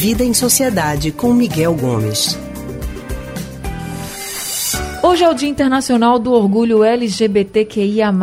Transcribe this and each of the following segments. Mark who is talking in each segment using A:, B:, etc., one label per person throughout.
A: Vida em Sociedade com Miguel Gomes.
B: Hoje é o Dia Internacional do Orgulho LGBTQIA.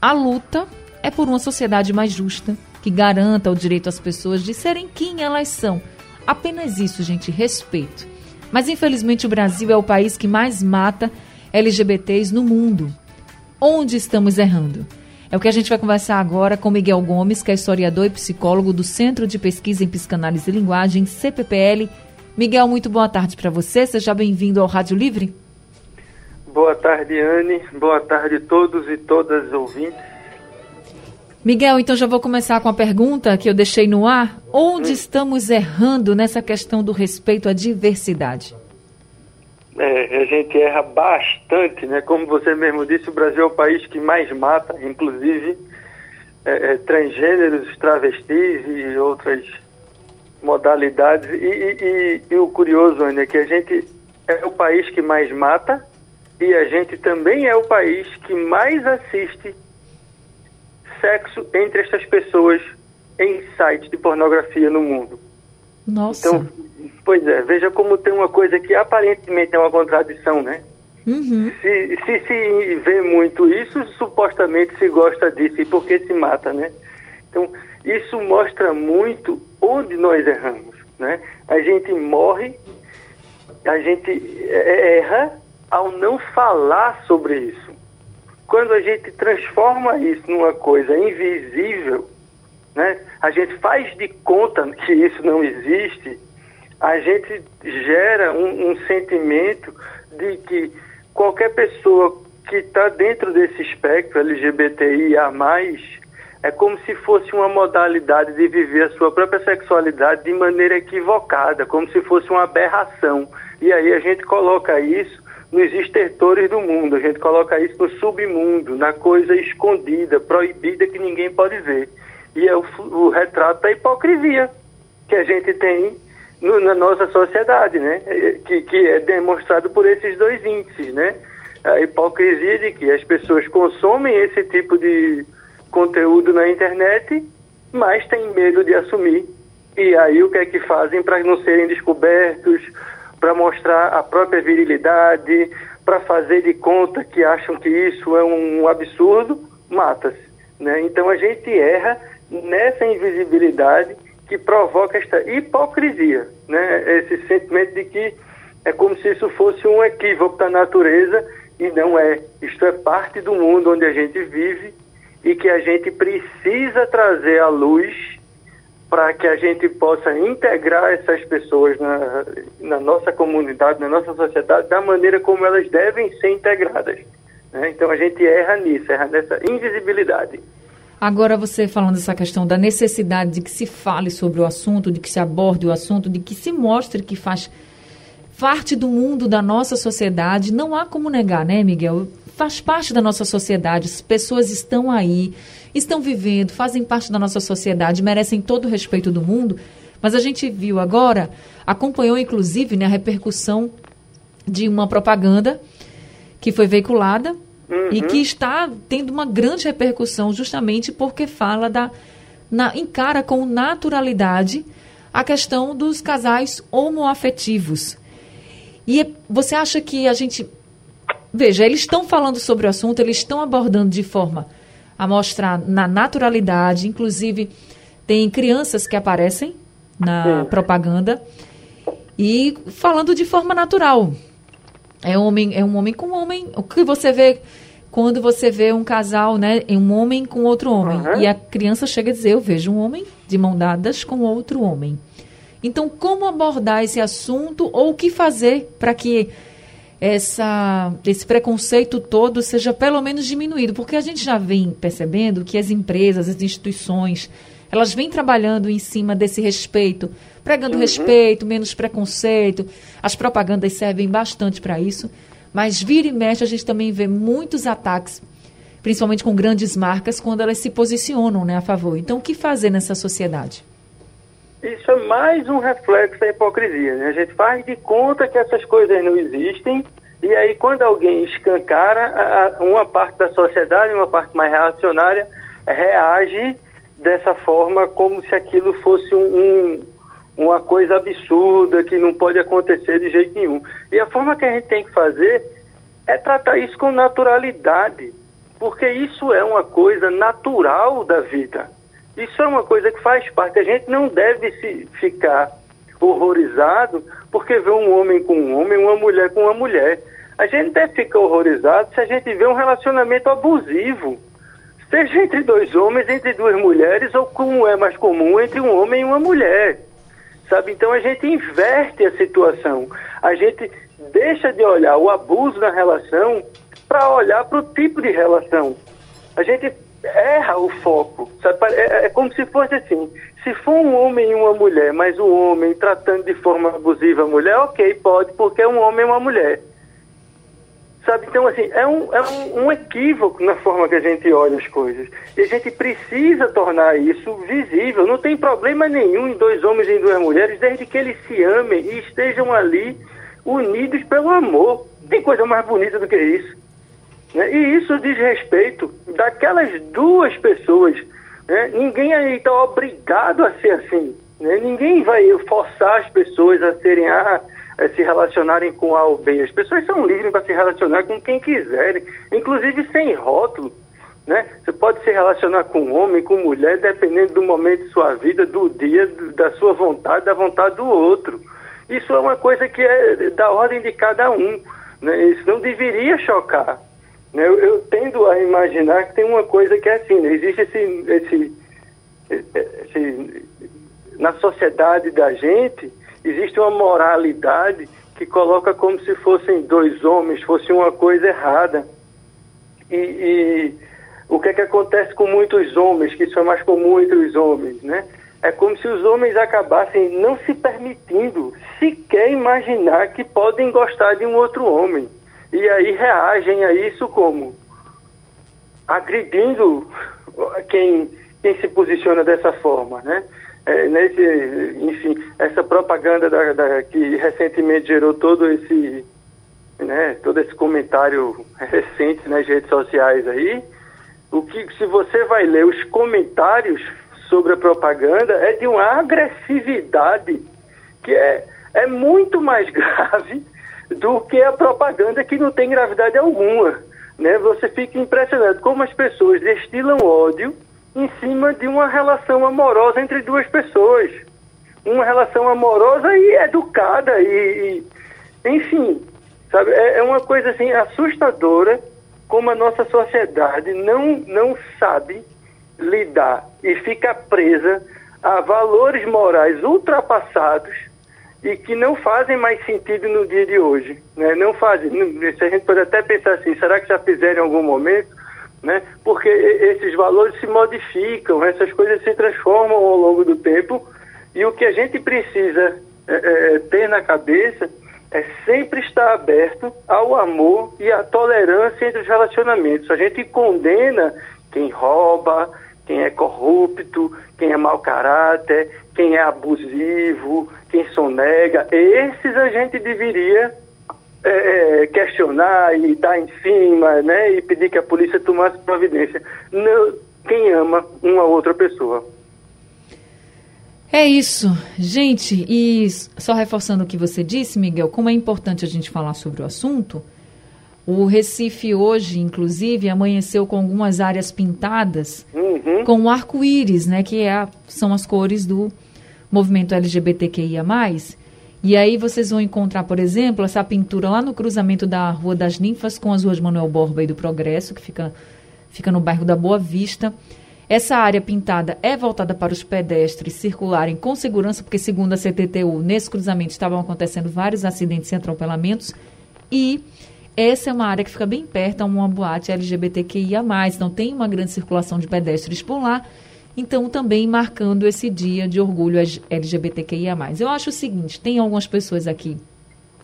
B: A luta é por uma sociedade mais justa, que garanta o direito às pessoas de serem quem elas são. Apenas isso, gente, respeito. Mas infelizmente o Brasil é o país que mais mata LGBTs no mundo. Onde estamos errando? É o que a gente vai conversar agora com Miguel Gomes, que é historiador e psicólogo do Centro de Pesquisa em Psicanálise e Linguagem, CPPL. Miguel, muito boa tarde para você. Seja bem-vindo ao Rádio Livre.
C: Boa tarde, Anne. Boa tarde a todos e todas os ouvintes.
B: Miguel, então já vou começar com a pergunta que eu deixei no ar. Onde hum. estamos errando nessa questão do respeito à diversidade?
C: É, a gente erra bastante, né? Como você mesmo disse, o Brasil é o país que mais mata, inclusive é, é, transgêneros, travestis e outras modalidades. E, e, e, e o curioso, Ana, é que a gente é o país que mais mata e a gente também é o país que mais assiste sexo entre essas pessoas em sites de pornografia no mundo.
B: Nossa.
C: Então, pois é, veja como tem uma coisa que aparentemente é uma contradição, né?
B: Uhum.
C: Se, se se vê muito isso, supostamente se gosta disso e por que se mata, né? Então, isso mostra muito onde nós erramos, né? A gente morre, a gente erra ao não falar sobre isso. Quando a gente transforma isso numa coisa invisível, né, a gente faz de conta que isso não existe, a gente gera um, um sentimento de que qualquer pessoa que está dentro desse espectro LGBTIA+, é como se fosse uma modalidade de viver a sua própria sexualidade de maneira equivocada, como se fosse uma aberração. E aí a gente coloca isso nos estertores do mundo, a gente coloca isso no submundo, na coisa escondida, proibida que ninguém pode ver. E é o, o retrato da hipocrisia que a gente tem no, na nossa sociedade, né? Que, que é demonstrado por esses dois índices, né? A hipocrisia de que as pessoas consomem esse tipo de conteúdo na internet, mas têm medo de assumir. E aí o que é que fazem para não serem descobertos, para mostrar a própria virilidade, para fazer de conta que acham que isso é um absurdo, mata-se. Né? Então a gente erra nessa invisibilidade que provoca esta hipocrisia, né? esse sentimento de que é como se isso fosse um equívoco da natureza e não é. Isto é parte do mundo onde a gente vive e que a gente precisa trazer à luz para que a gente possa integrar essas pessoas na, na, nossa comunidade, na nossa sociedade, da maneira como elas devem ser integradas. Né? Então a gente erra nisso, erra nessa invisibilidade.
B: Agora você falando dessa questão da necessidade de que se fale sobre o assunto, de que se aborde o assunto, de que se mostre que faz parte do mundo da nossa sociedade, não há como negar, né, Miguel? Faz parte da nossa sociedade, as pessoas estão aí, estão vivendo, fazem parte da nossa sociedade, merecem todo o respeito do mundo. Mas a gente viu agora, acompanhou inclusive né, a repercussão de uma propaganda que foi veiculada uhum. e que está tendo uma grande repercussão justamente porque fala da na, encara com naturalidade a questão dos casais homoafetivos. E você acha que a gente veja, eles estão falando sobre o assunto, eles estão abordando de forma a mostrar na naturalidade, inclusive tem crianças que aparecem na Sim. propaganda e falando de forma natural. É um homem, é um homem com homem. O que você vê quando você vê um casal, né, um homem com outro homem, uhum. e a criança chega a dizer: "Eu vejo um homem de mão dadas com outro homem". Então, como abordar esse assunto ou o que fazer para que essa, esse preconceito todo seja pelo menos diminuído, porque a gente já vem percebendo que as empresas, as instituições, elas vêm trabalhando em cima desse respeito, pregando uhum. respeito, menos preconceito. As propagandas servem bastante para isso, mas vira e mexe a gente também vê muitos ataques, principalmente com grandes marcas, quando elas se posicionam né, a favor. Então, o que fazer nessa sociedade?
C: Isso é mais um reflexo da hipocrisia. Né? A gente faz de conta que essas coisas não existem e aí quando alguém escancara, uma parte da sociedade, uma parte mais reacionária, reage dessa forma como se aquilo fosse um, um, uma coisa absurda que não pode acontecer de jeito nenhum. E a forma que a gente tem que fazer é tratar isso com naturalidade, porque isso é uma coisa natural da vida. Isso é uma coisa que faz parte. A gente não deve se ficar horrorizado porque vê um homem com um homem, uma mulher com uma mulher. A gente deve ficar horrorizado se a gente vê um relacionamento abusivo, seja entre dois homens, entre duas mulheres, ou como é mais comum, entre um homem e uma mulher. Sabe? Então a gente inverte a situação. A gente deixa de olhar o abuso na relação para olhar para o tipo de relação. A gente erra o foco. Sabe? É, é, como se fosse assim: se for um homem e uma mulher, mas o homem tratando de forma abusiva a mulher, ok, pode, porque é um homem e uma mulher. Sabe? Então, assim, é, um, é um, um, equívoco na forma que a gente olha as coisas. E a gente precisa tornar isso visível. Não tem problema nenhum em dois homens e em duas mulheres, desde que eles se amem e estejam ali unidos pelo amor. Tem coisa mais bonita do que isso. Né? E isso diz respeito daquelas duas pessoas. Né? Ninguém aí está obrigado a ser assim. Né? Ninguém vai forçar as pessoas a serem a, a se relacionarem com A ou B. As pessoas são livres para se relacionar com quem quiserem, inclusive sem rótulo. Né? Você pode se relacionar com homem, com mulher, dependendo do momento de sua vida, do dia, da sua vontade, da vontade do outro. Isso é uma coisa que é da ordem de cada um. Né? Isso não deveria chocar. Né? Eu, eu, tendo a imaginar que tem uma coisa que é assim, né? existe esse, esse, esse, na sociedade da gente, existe uma moralidade que coloca como se fossem dois homens, fosse uma coisa errada. E, e o que é que acontece com muitos homens, que isso é mais comum entre os homens, né? É como se os homens acabassem não se permitindo sequer imaginar que podem gostar de um outro homem. E aí reagem a isso como? Agredindo quem, quem se posiciona dessa forma, né? É, nesse, enfim, essa propaganda da, da, que recentemente gerou todo esse, né, todo esse comentário recente nas redes sociais aí, o que se você vai ler os comentários sobre a propaganda é de uma agressividade que é, é muito mais grave do que a propaganda que não tem gravidade alguma. Né? Você fica impressionado como as pessoas destilam ódio em cima de uma relação amorosa entre duas pessoas. Uma relação amorosa e educada e, e enfim, sabe? É, é uma coisa assim assustadora como a nossa sociedade não não sabe lidar e fica presa a valores morais ultrapassados e que não fazem mais sentido no dia de hoje. Né? Não fazem. Se a gente pode até pensar assim, será que já fizeram em algum momento? Né? Porque esses valores se modificam, essas coisas se transformam ao longo do tempo e o que a gente precisa é, é, ter na cabeça é sempre estar aberto ao amor e à tolerância entre os relacionamentos. A gente condena quem rouba, quem é corrupto, quem é mau caráter, quem é abusivo, quem sonega. Esses a gente deveria é, é, questionar e dar em cima, né, e pedir que a polícia tomasse providência. Não, quem ama uma outra pessoa.
B: É isso, gente. E só reforçando o que você disse, Miguel, como é importante a gente falar sobre o assunto. O Recife hoje, inclusive, amanheceu com algumas áreas pintadas uhum. com o arco-íris, né, que é a, são as cores do movimento LGBTQIA+. E aí vocês vão encontrar, por exemplo, essa pintura lá no cruzamento da Rua das Ninfas com as ruas Manuel Borba e do Progresso, que fica, fica no bairro da Boa Vista. Essa área pintada é voltada para os pedestres circularem com segurança, porque segundo a CTTU, nesse cruzamento estavam acontecendo vários acidentes e atropelamentos. E essa é uma área que fica bem perto a uma boate LGBTQIA+, então tem uma grande circulação de pedestres por lá. Então, também marcando esse dia de orgulho LGBTQIA. Eu acho o seguinte: tem algumas pessoas aqui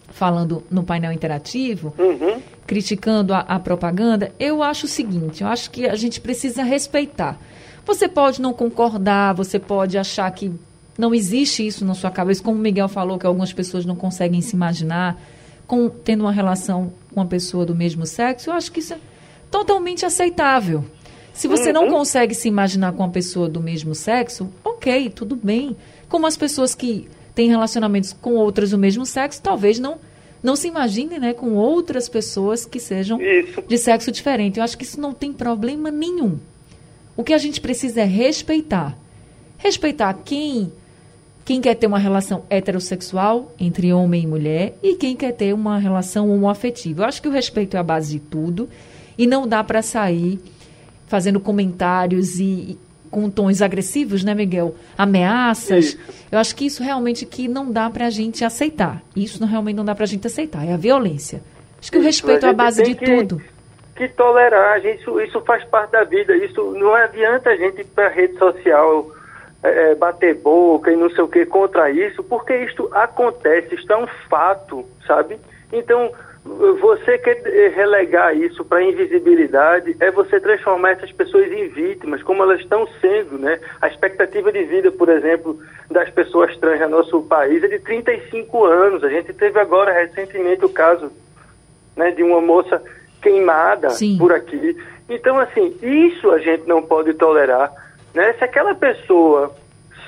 B: falando no painel interativo, uhum. criticando a, a, propaganda. Eu acho o seguinte: eu acho que a gente precisa respeitar. Você pode não concordar, você pode achar que não existe isso na sua cabeça, como o Miguel falou, que algumas pessoas não conseguem se imaginar com, tendo uma relação com uma pessoa do mesmo sexo. Eu acho que isso é totalmente aceitável. Se você não uhum. consegue se imaginar com uma pessoa do mesmo sexo, ok, tudo bem. Como as pessoas que tem relacionamentos com outras do mesmo sexo, talvez não não se imagine né, com outras pessoas que sejam
C: Isso.
B: de sexo diferente. Eu acho que isso não tem problema nenhum. O que a gente precisa é respeitar. Respeitar quem quem quer ter uma relação heterossexual entre homem e mulher e quem quer ter uma relação homoafetiva. Eu acho que o respeito é a base de tudo e não dá para sair fazendo comentários e, com tons agressivos, né, Miguel? Ameaças.
C: Isso.
B: Eu acho que isso realmente que não dá para a gente aceitar. Isso não, realmente não dá para a gente aceitar. É a violência. Acho que o
C: Isso,
B: respeito é
C: a
B: base de
C: que-
B: tudo.
C: que tolerar, gente, isso, isso faz parte da vida. Isso não adianta a gente ir para a rede social é, é, bater boca e não sei o que contra isso, porque isto acontece, isto é um fato, sabe? Então, você quer eh, relegar isso para invisibilidade é você transformar essas pessoas em vítimas, como elas estão sendo, né? A expectativa de vida, por exemplo, das pessoas trans no nosso país é de 35 anos. A gente teve agora recentemente o caso né, de uma moça queimada
B: Sim.
C: por aqui. Então, assim, isso a gente não pode tolerar. Né? Se aquela pessoa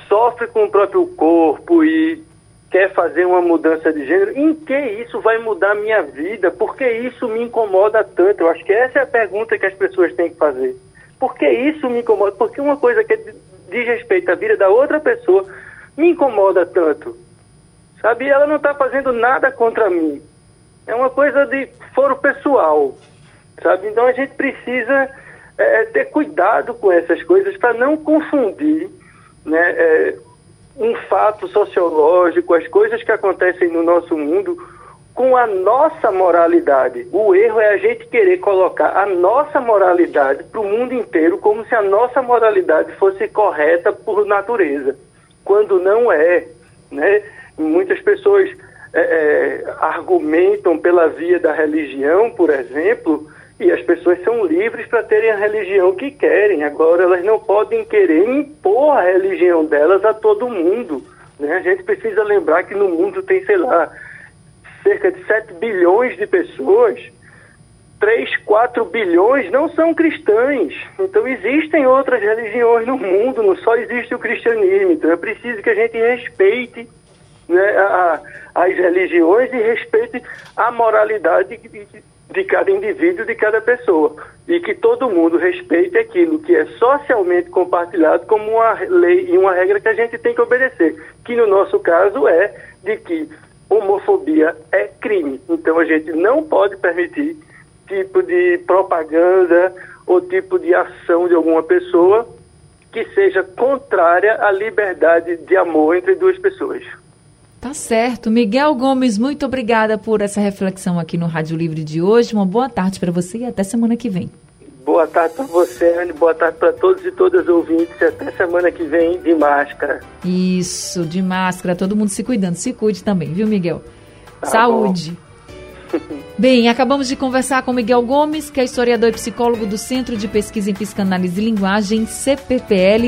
C: sofre com o próprio corpo e quer fazer uma mudança de gênero, em que isso vai mudar a minha vida? Por que isso me incomoda tanto? Eu acho que essa é a pergunta que as pessoas têm que fazer. Por que isso me incomoda? Porque uma coisa que diz respeito à vida da outra pessoa me incomoda tanto. Sabe? Ela não está fazendo nada contra mim. É uma coisa de foro pessoal, sabe? Então a gente precisa é, ter cuidado com essas coisas para não confundir né, é, um fato sociológico, as coisas que acontecem no nosso mundo com a nossa moralidade. O erro é a gente querer colocar a nossa moralidade para o mundo inteiro como se a nossa moralidade fosse correta por natureza, quando não é. Né? Muitas pessoas é, é, argumentam pela via da religião, por exemplo, e as pessoas são livres para terem a religião que querem. Agora, elas não podem querer impor a religião delas a todo mundo. Né? A gente precisa lembrar que no mundo tem, sei lá, cerca de 7 bilhões de pessoas. 3, 4 bilhões não são cristãs. Então existem outras religiões no mundo, não só existe o cristianismo. Então é preciso que a gente respeite né, a- as religiões e respeite a moralidade de, de- de cada indivíduo, de cada pessoa. E que todo mundo respeite aquilo que é socialmente compartilhado como uma lei e uma regra que a gente tem que obedecer. Que no nosso caso é de que homofobia é crime. Então a gente não pode permitir tipo de propaganda ou tipo de ação de alguma pessoa que seja contrária à liberdade de amor entre duas pessoas.
B: Tá certo. Miguel Gomes, muito obrigada por essa reflexão aqui no Rádio Livre de hoje. Uma boa tarde para você e até semana que vem.
C: Boa tarde para você, Anne. Boa tarde para todos e todas os ouvintes. Até semana que vem de máscara.
B: Isso, de máscara, todo mundo se cuidando. Se cuide também, viu, Miguel?
C: Tá
B: Saúde. Bem, acabamos de conversar com Miguel Gomes, que é historiador e psicólogo do Centro de Pesquisa em Psicanálise e Linguagem, CPPL.